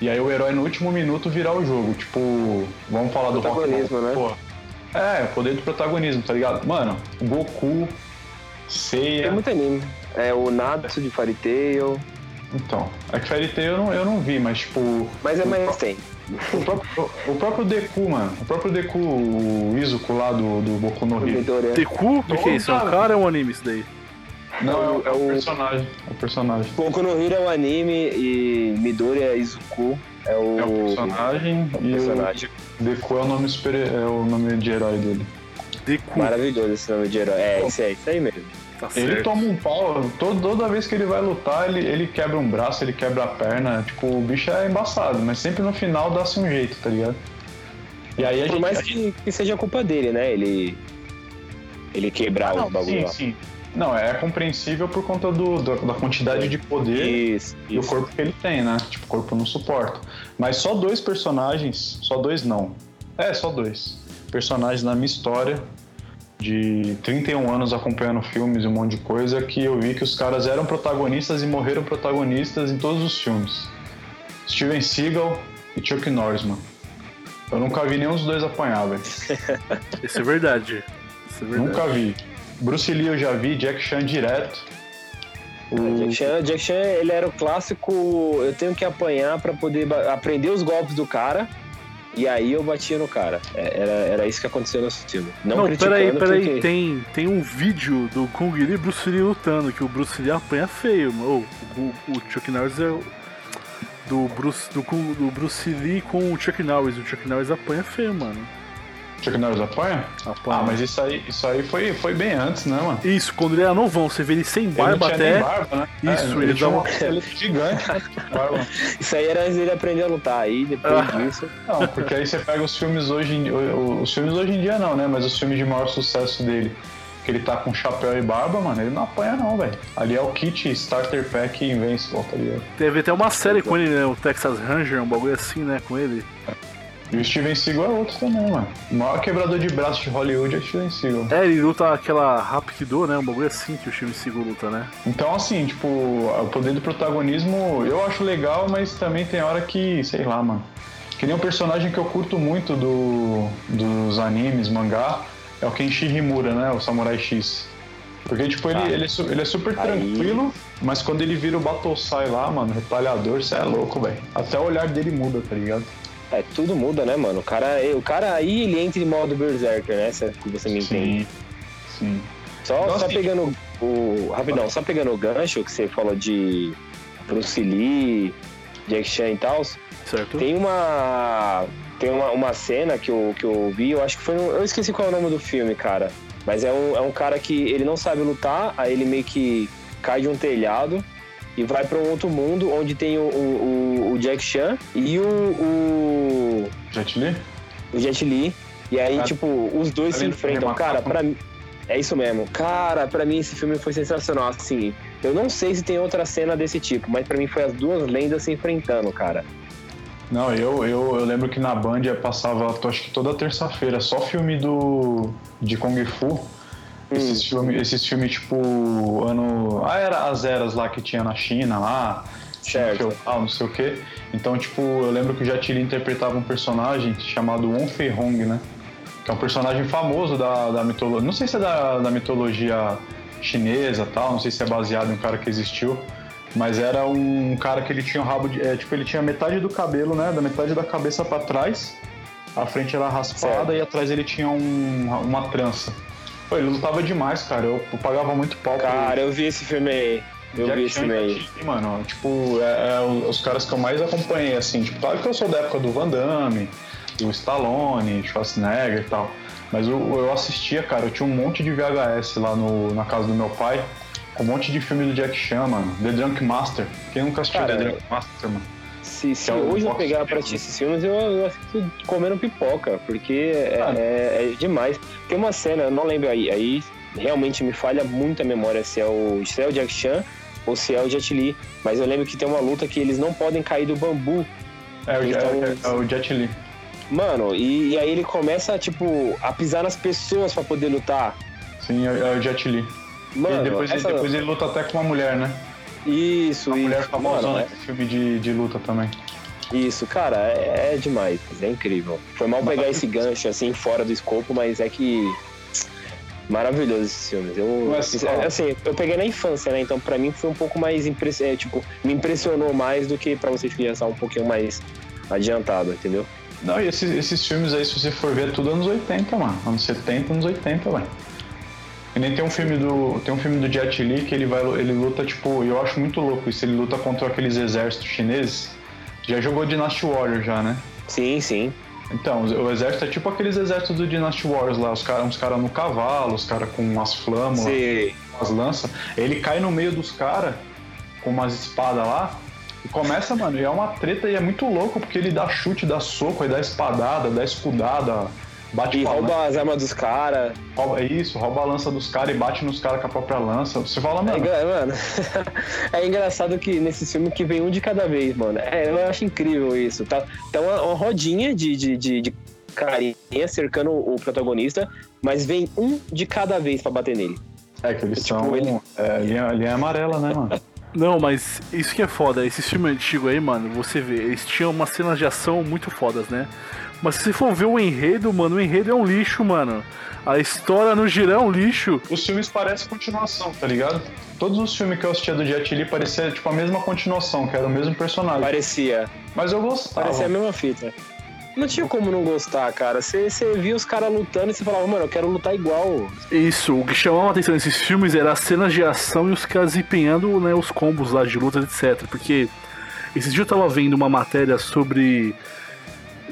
e aí o herói no último minuto virar o jogo. Tipo, vamos falar do protagonismo, né? Pô, é, o poder do protagonismo, tá ligado? Mano, Goku, Seiya. Tem muito anime. É o Natsu de Fairy Tail. Então, é que Fairy Tail eu não, eu não vi, mas tipo. Mas é mais tem. O próprio, o próprio Deku, mano. O próprio Deku, o Izuku lá do, do Boku no Hero. É. Deku? O que é isso? É um cara ou é um anime isso daí? Não, é, o, é o personagem. É o personagem. Boku no Hero é o anime e Midori é Izuku. É o, é o personagem é o e personagem. o Deku é o nome super, é o nome de herói dele. Deku. Maravilhoso esse nome de herói. É, esse é isso aí mesmo. Tá ele toma um pau, todo, toda vez que ele vai lutar, ele, ele quebra um braço, ele quebra a perna. Tipo, o bicho é embaçado, mas sempre no final dá-se um jeito, tá ligado? E aí a Por gente, mais que, que seja culpa dele, né? Ele. Ele quebrar ah, não, os bagulho sim, lá. Sim. Não, é compreensível por conta do, do da quantidade de poder isso, e isso. o corpo que ele tem, né? Tipo, o corpo não suporta. Mas só dois personagens, só dois não. É, só dois. Personagens na minha história de 31 anos acompanhando filmes e um monte de coisa que eu vi que os caras eram protagonistas e morreram protagonistas em todos os filmes. Steven Seagal e Chuck Norris, mano. Eu nunca vi nenhum dos dois apanhar, velho. Isso é verdade. Isso é verdade. Nunca vi. Bruce Lee eu já vi, Jack Chan direto. O... Jack, Chan, Jack Chan, ele era o clássico, eu tenho que apanhar para poder aprender os golpes do cara. E aí eu batia no cara. É, era, era isso que aconteceu no filme. Não, Não peraí, peraí. Porque... Tem, tem um vídeo do Kung Lee e Bruce Lee lutando, que o Bruce Lee apanha feio. Oh, o, o Chuck Norris é do Bruce, do, do Bruce Lee com o Chuck Norris. O Chuck Norris apanha feio, mano. Chuck Norris apanha? apanha? Ah, mas isso aí, isso aí foi, foi bem antes, né, mano? Isso, quando ele era novão, você vê ele sem barba ele até. Barba, né? Isso, é, ele, ele dá uma. Ele gigante, né? Isso aí era antes dele aprender a lutar. Aí depois ah. disso. Não, porque aí você pega os filmes hoje em Os filmes hoje em dia não, né? Mas os filmes de maior sucesso dele. Que ele tá com chapéu e barba, mano, ele não apanha não, velho. Ali é o kit Starter Pack Invincible, tá ligado? Teve até uma série com ele, né? O Texas Ranger, um bagulho assim, né? Com ele. É. E o Steven Seagal é outro também, mano. O maior quebrador de braço de Hollywood é o Steven Seagal. É, ele luta aquela Rapido, né? Um bagulho assim que o Steven Seagal luta, né? Então, assim, tipo, o poder do protagonismo eu acho legal, mas também tem hora que, sei lá, mano. Que nem um personagem que eu curto muito do, dos animes, mangá, é o Kenshi Himura, né? O Samurai X. Porque, tipo, ele, ah. ele, é, ele é super Aí. tranquilo, mas quando ele vira o Battlesai lá, mano, retalhador, você é louco, velho. Até o olhar dele muda, tá ligado? É, tudo muda, né, mano? O cara, o cara aí, ele entra em modo Berserker, né? Se você me entende. Sim. Só, Nossa, só pegando o. Rapidão, só pegando o gancho que você falou de Bruce Lee, Jack Chan e tal. Certo. Tem uma. Tem uma, uma cena que eu, que eu vi, eu acho que foi. Eu esqueci qual é o nome do filme, cara. Mas é um, é um cara que ele não sabe lutar, aí ele meio que cai de um telhado e vai para um outro mundo onde tem o, o, o Jack Chan e o, o. Jet Li? O Jet Li. E aí, ah, tipo, os dois se enfrentam. Cara, pra mim. É isso mesmo. Cara, para mim esse filme foi sensacional. Assim, eu não sei se tem outra cena desse tipo, mas para mim foi as duas lendas se enfrentando, cara. Não, eu, eu, eu lembro que na Band passava, acho que toda terça-feira, só filme do de Kung Fu. Esses filmes, esses filmes, tipo, ano. Ah, era as eras lá que tinha na China lá. Certo. Ah, não sei o quê. Então, tipo, eu lembro que o Jet Li interpretava um personagem chamado Wong Fei Hong, né? Que é um personagem famoso da, da mitologia. Não sei se é da, da mitologia chinesa tal, não sei se é baseado em um cara que existiu. Mas era um cara que ele tinha o rabo de. É, tipo, ele tinha metade do cabelo, né? Da metade da cabeça para trás. A frente era raspada Certo. e atrás ele tinha um, uma trança. Pô, ele lutava demais, cara. Eu, eu pagava muito pau pro- Cara, eu vi esse filme aí. Eu Jack vi esse Chan filme mano, tipo, é, é os caras que eu mais acompanhei, assim, tipo, claro que eu sou da época do Van Damme, do Stallone, Schwarzenegger e tal, mas eu, eu assistia, cara, eu tinha um monte de VHS lá no, na casa do meu pai, com um monte de filme do Jack Chan, mano, The Drunk Master, quem nunca assistiu Cara, The Drunk Master, mano? Se, se Que é o hoje eu pegar mesmo. pra assistir esses filmes, eu, eu assisto comendo pipoca, porque é, Ah. é- é demais. Tem uma cena, eu não lembro aí, aí realmente me falha muito a memória se é o, se é o Jack Chan ou se é o Jet Li, mas eu lembro que tem uma luta que eles não podem cair do bambu. É, o, Então, é, é o Jet Li. Mano, e, e aí ele começa, tipo, a pisar nas pessoas pra poder lutar. Sim, é, é o Jet Li. Mano, e depois, essa- ele, depois ele luta até com uma mulher, né? Isso, mulher isso. famosona Mano, nesse filme de, de luta também. é- isso, cara, é, é demais, é incrível. Foi mal pegar esse gancho assim fora do escopo, mas é que maravilhoso esses filmes. Eu, Mas, ó. assim, eu peguei na infância, né? Então pra mim foi um pouco mais impress... é, tipo, me impressionou mais do que pra vocês que já são um pouquinho mais adiantado, entendeu? Não, e esses, esses filmes aí, se você for ver, é tudo anos 80, mano. Anos 70, anos 80, velho. E nem tem um filme do. Tem um filme do Jet Li que ele vai. Ele luta, tipo, e eu acho muito louco isso, ele luta contra aqueles exércitos chineses. Já jogou Dynasty Warrior já, né? Sim, sim. Então, o exército é tipo aqueles exércitos do Dynasty Warriors lá, os caras uns cara no cavalo, os caras com umas flâmulas, Sim. umas lanças. Ele cai no meio dos caras com umas espadas lá e começa, mano, e é uma treta e é muito louco, porque ele dá chute, dá soco, aí dá espadada, dá escudada, bate E rouba as armas dos caras. é isso, rouba a lança dos caras e bate nos caras com a própria lança. Você fala, É, mano, engra- mano, é engraçado que nesse filme que vem um de cada vez, mano. É, eu acho incrível isso. Tá, tá uma, uma rodinha de, de, de, de carinha cercando o protagonista, mas vem um de cada vez pra bater nele. é que eles tipo, são ele- é, linha, linha amarela, né, mano? Não, mas isso que é foda. Esses filmes antigos aí, mano, você vê, eles tinham umas cenas de ação muito fodas, né? Mas se você for ver o enredo, mano, o enredo é um lixo, mano. A história no geral é um lixo. Os filmes parecem continuação, tá ligado? Todos os filmes que eu assistia do Jet Li pareciam tipo a mesma continuação, que era o mesmo personagem. Parecia. Mas eu gostava. Parecia a mesma fita. Não tinha como não gostar, cara. Você via os caras lutando e você falava, mano, eu quero lutar igual. Isso, o que chamava a atenção nesses filmes era as cenas de ação e os caras empenhando né, os combos lá de luta, etc. Porque esses dias eu tava vendo uma matéria sobre.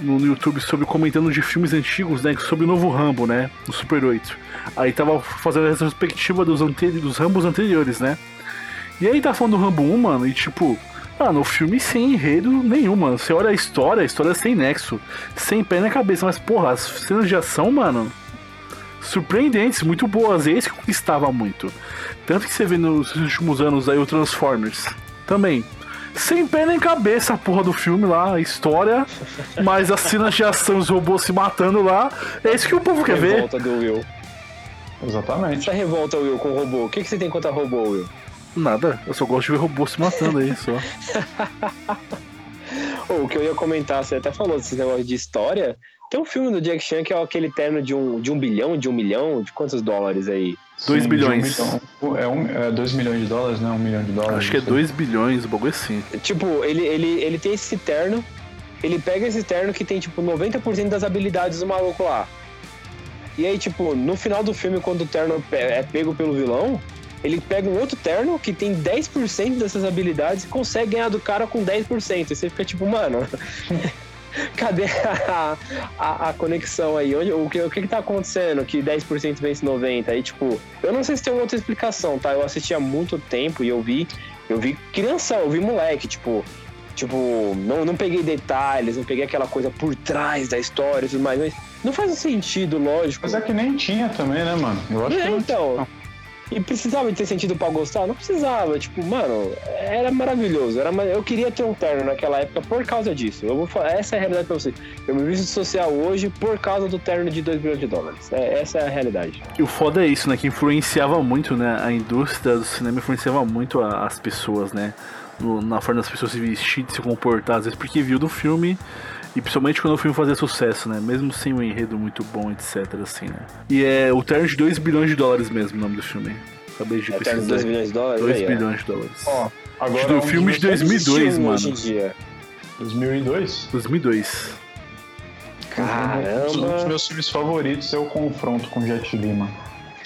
No YouTube sobre comentando de filmes antigos, né? Sobre o novo Rambo, né? No Super 8. Aí tava fazendo a retrospectiva dos, ante... dos Rambos anteriores, né? E aí tá falando do Rambo 1, mano, e tipo, ah, no filme sem enredo nenhum, mano. Você olha a história, a história é sem nexo, sem pé na cabeça, mas porra, as cenas de ação, mano, surpreendentes, muito boas. E é isso que conquistava muito. Tanto que você vê nos últimos anos aí o Transformers também. Sem pé nem cabeça a porra do filme lá, a história, mas as cenas de ação, os robôs se matando lá, é isso que o povo quer ver. revolta do Will. Exatamente. Essa revolta, Will, com o robô. O que, que você tem contra robô, Will? Nada, eu só gosto de ver robôs se matando aí só. Ô, o que eu ia comentar, você até falou desses negócios de história. Tem um filme do Jack Chan que é aquele terno de um, de um bilhão, de um milhão, de quantos dólares aí? Dois Sim, bilhões. de um. É, um, é dois milhões de dólares, né? Um milhão de dólares. Acho que é não sei. 2 bilhões, o bagulho é assim. Tipo, ele, ele, ele tem esse terno, ele pega esse terno que tem, tipo, 90% das habilidades do maluco lá. E aí, tipo, no final do filme, quando o terno é pego pelo vilão, ele pega um outro terno que tem 10% dessas habilidades e consegue ganhar do cara com 10%. E você fica tipo, mano, cadê a, a, a conexão aí? Onde, o, que, o que que tá acontecendo que 10% vence 90%? Aí, tipo, eu não sei se tem outra explicação, tá? Eu assisti há muito tempo e eu vi, eu vi criança, eu vi moleque, tipo, tipo, não, não peguei detalhes, não peguei aquela coisa por trás da história e tudo mais, mas não faz um sentido, lógico. Mas é que nem tinha também, né, mano? Eu acho que É, não então. E precisava ter sentido pra gostar? Não precisava. Tipo, mano, era maravilhoso. Era, eu queria ter um terno naquela época por causa disso. Eu vou falar, essa é a realidade pra você. Eu me visto social hoje por causa do terno de 2 bilhões de dólares. É, essa é a realidade. E o foda é isso, né? Que influenciava muito, né? A indústria do cinema influenciava muito a, as pessoas, né? No, na forma das pessoas se vestir, de se comportar, às vezes porque viu do filme e principalmente quando o filme fazia sucesso, né? Mesmo sem um enredo muito bom, etc. Assim, né? E é o terno de 2 bilhões de dólares mesmo o nome do filme. Acabei de É pesquisar. terno de 2 bilhões de dólares? 2 aí, ó. bilhões de dólares. Ó, agora do um filme de dos meus- 2002, Filme mano. Hoje em dia. 2002? 2002. Caramba. Um dos meus filmes favoritos é o confronto com Jet Li, mano.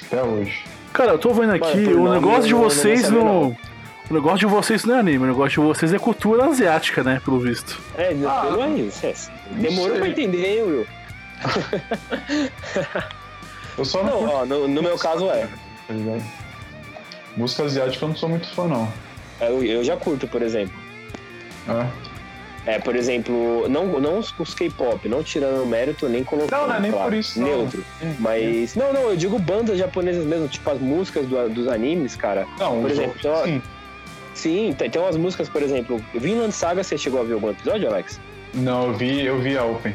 Até hoje. Cara, eu tô vendo aqui, Mano, o nome negócio eu de não- não vou vocês não. O negócio de vocês não é anime, o negócio de vocês é cultura asiática, né? Pelo visto. É, Ah, pelo aí. é, Demorou sei. pra entender, hein, Will? Eu só não, Não, ó, no, no meu caso é. tá? Música asiática eu não sou muito fã, não. Eu, eu já curto, por exemplo. É. É, por exemplo, não, não os, os K-pop, não tirando o mérito, nem colocando. Não, não é nem claro, por isso, não. Neutro. É, Mas. Não, não, eu digo bandas japonesas mesmo, tipo as músicas do- dos animes, cara. Não, Por os exemplo, outros, então- sim. Sim, tem, tem umas músicas, por exemplo, Vinland Saga, você chegou a ver algum episódio, Alex? Não, eu vi, eu vi a Open.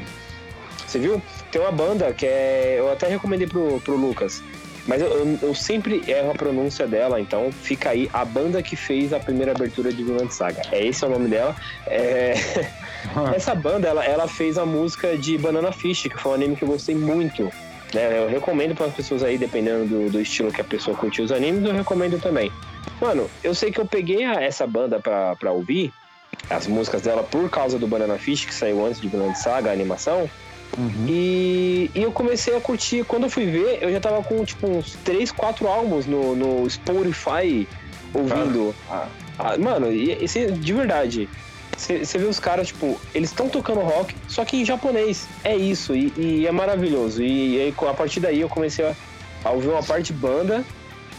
Você viu? Tem uma banda que é. Eu até recomendei pro, pro Lucas. Mas eu, eu, eu sempre erro a pronúncia dela, então fica aí a banda que fez a primeira abertura de Vinland Saga. É esse é o nome dela. É, Essa banda, ela, ela fez a música de Banana Fish, que foi um anime que eu gostei muito. Né? Eu recomendo para as pessoas aí, dependendo do, do estilo que a pessoa curtiu os animes, eu recomendo também. Mano, eu sei que eu peguei a- essa banda pra, pra ouvir, as músicas dela, por causa do Banana Fish, que saiu antes de Vinland Saga, a animação. Uhum. E, e eu comecei a curtir. Quando eu fui ver, eu já tava com tipo uns 3, 4 álbuns no, no Spotify ouvindo. Ah, ah, mano, e, e de verdade. Você vê os caras, tipo, eles estão tocando rock, só que em japonês. É isso, e, e é maravilhoso. E, aí, a partir daí eu comecei a, a ouvir uma parte de banda.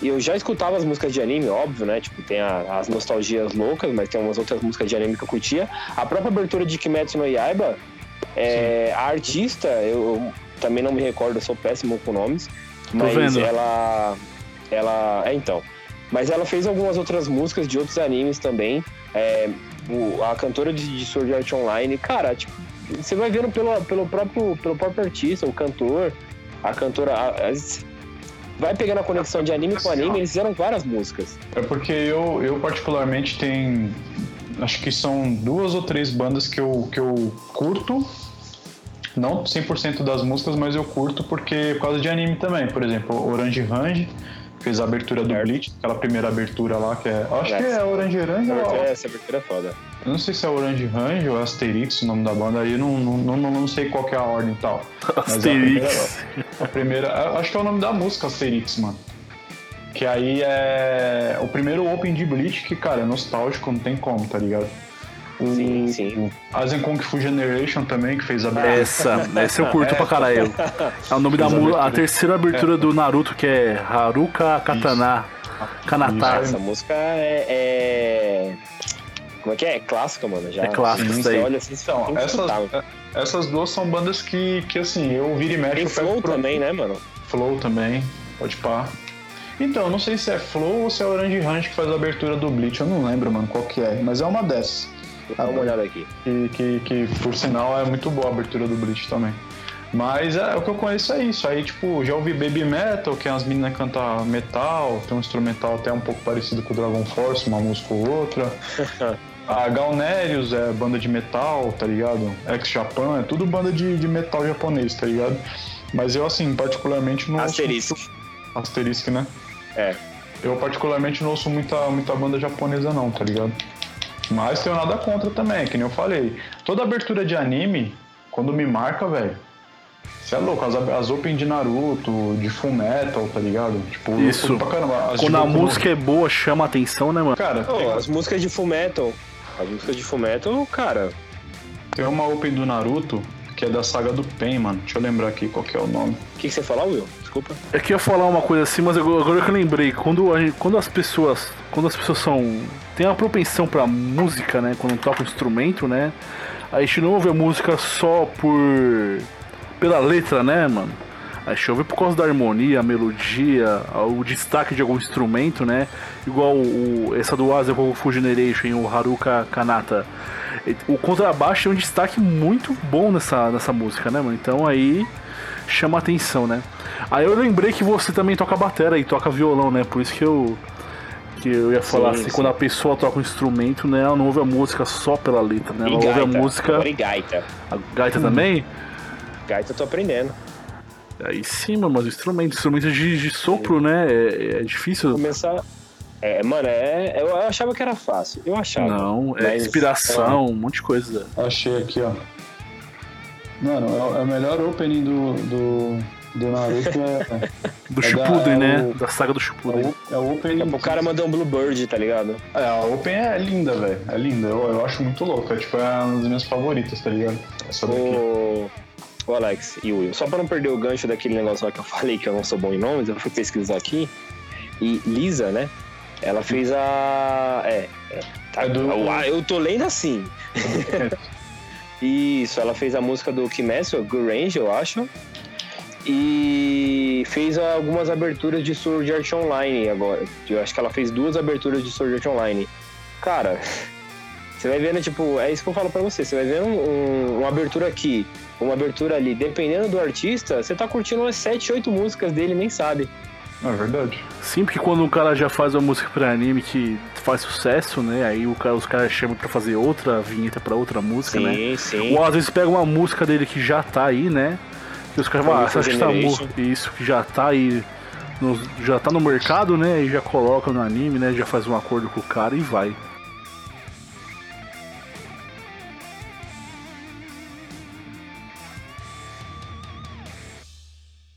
E eu já escutava as músicas de anime, óbvio, né? Tipo, tem a- as nostalgias loucas, mas tem umas outras músicas de anime que eu curtia. A própria abertura de Kimetsu no Yaiba, é, a artista, eu, eu também não me recordo, eu sou péssimo com nomes. Mas ela. Ela. É, então. Mas ela fez algumas outras músicas de outros animes também. É, o- a cantora de, de Sword Art Online, cara, tipo, você vai vendo pelo, pelo, próprio, pelo próprio artista, o cantor, a cantora. a- as- vai pegando a conexão de anime com anime, eles fizeram várias músicas. É porque eu, eu particularmente tem. Acho que são duas ou três bandas que eu, que eu curto. Não 100% das músicas, mas eu curto porque por causa de anime também. Por exemplo, Orange Range fez a abertura do. Bleach, aquela primeira abertura lá que é. Acho que é Orange Range ou Essa abertura é foda. Eu não sei se é Orange Range ou Asterix o nome da banda, aí eu não, não, não, não sei qual que é a ordem e tal. Mas Asterix. A primeira, a- acho que é o nome da música, Asterix, mano. Que aí é o primeiro Open de Bleach, que, cara, é nostálgico, não tem como, tá ligado? Sim, sim. A Zen Kung Fu Generation também, que fez a Essa, essa eu curto pra caralho. É o nome da música, a abertura. terceira abertura do Naruto, que é Haruka Katana. Kanata. Essa música é, é- Como é que é? É clássica, mano. Já, É clássica isso daí. olha assim, Então, essas, mano. essas duas são bandas que, que assim, eu viro e mexo. Tem flow pro- também, né, mano? Flow também, pode pá. Então, eu não sei se é Flow ou se é Orange Range que faz a abertura do Bleach, eu não lembro, mano, qual que é, mas é uma dessas. Dar uma olhada aqui. Que, que, que, por sinal, é muito boa a abertura do Bleach também. Mas é, o que eu conheço é isso. Aí, tipo, já ouvi Baby Metal, que as meninas cantam metal, tem um instrumental até um pouco parecido com o Dragon Force, uma música ou outra. A Galnerius é banda de metal, tá ligado? Ex-Japan, é tudo banda de, de metal japonês, tá ligado? Mas eu, assim, particularmente não ouço Asterisk. muito- Asterisk, né? É. Eu particularmente não ouço muita, muita banda japonesa não, tá ligado? Mas tenho nada contra também, que nem eu falei. Toda abertura de anime, quando me marca, velho. Você é louco, as, as open de Naruto, de Full Metal, tá ligado? Tipo, Isso. pra caramba. Quando a música é boa, chama a atenção, né, mano? Cara, Ô, tem, as músicas de Fullmetal. As músicas de Fullmetal, cara. tem uma open do Naruto que é da saga do Pen, mano. Deixa eu lembrar aqui qual que é o nome. O que, que você falou, Will? Desculpa. É que eu ia falar uma coisa assim, mas agora agora que eu lembrei, quando, a gente- quando as pessoas. Quando as pessoas são. Tem uma propensão pra música, né? Quando toca um instrumento, né? A gente não ouve a música só por. pela letra, né, mano? Aí chove por causa da harmonia, a melodia, o destaque de algum instrumento, né? Igual o, essa do Asa Full Generation, o Haruka Kanata. O contrabaixo é um destaque muito bom nessa, nessa música, né, mano? Então aí chama atenção, né? Aí eu lembrei que você também toca bateria e toca violão, né? Por isso que eu que eu ia falar sim, assim, sim. quando a pessoa toca um instrumento, né, ela não ouve a música só pela letra, né? Ela e ouve gaita. a música. Agora e gaita. A gaita hum. também? Gaita eu tô aprendendo. Aí sim, mas instrumento, instrumento de, de sopro, sim. né? É, é, difícil. Começar. É, mano, é, eu achava que era fácil. Eu achava. Não, é inspiração, um monte de coisa. Achei aqui, ó. Mano, é, é o melhor opening do, do, do Naruto é. do é Shippuden, da, né? O, da saga do Shippuden. É o, é opening. O cara mandou um Bluebird, tá ligado? É, a Open é linda, velho. É linda. Eu, eu acho muito louca. É, tipo, é uma das minhas favoritas, tá ligado? Essa daqui. O... o Alex e o Will, só pra não perder o gancho daquele negócio lá que eu falei que eu não sou bom em nomes, eu fui pesquisar aqui. E Lisa, né? Ela fez a. É. é tá, é do... Eu tô lendo assim. Isso, ela fez a música do Kimetsu, Good Range, eu acho. E fez algumas aberturas de Sword Art Online agora. Eu acho que ela fez duas aberturas de Sword Art Online. Cara, você vai vendo, tipo, é isso que eu falo pra você. Você vai vendo um, um, uma abertura aqui, uma abertura ali. Dependendo do artista, você tá curtindo umas 7, 8 músicas dele nem sabe. É verdade. Sim, porque quando um cara já faz uma música pra anime que faz sucesso, né? Aí o cara, os caras chamam pra fazer outra vinheta pra outra música, sim, né? Sim, sim. Ou às vezes pega uma música dele que já tá aí, né? E os caras falam, ah, tá isso que já tá aí. No, já tá no mercado, né? E já coloca no anime, né? Já faz um acordo com o cara e vai.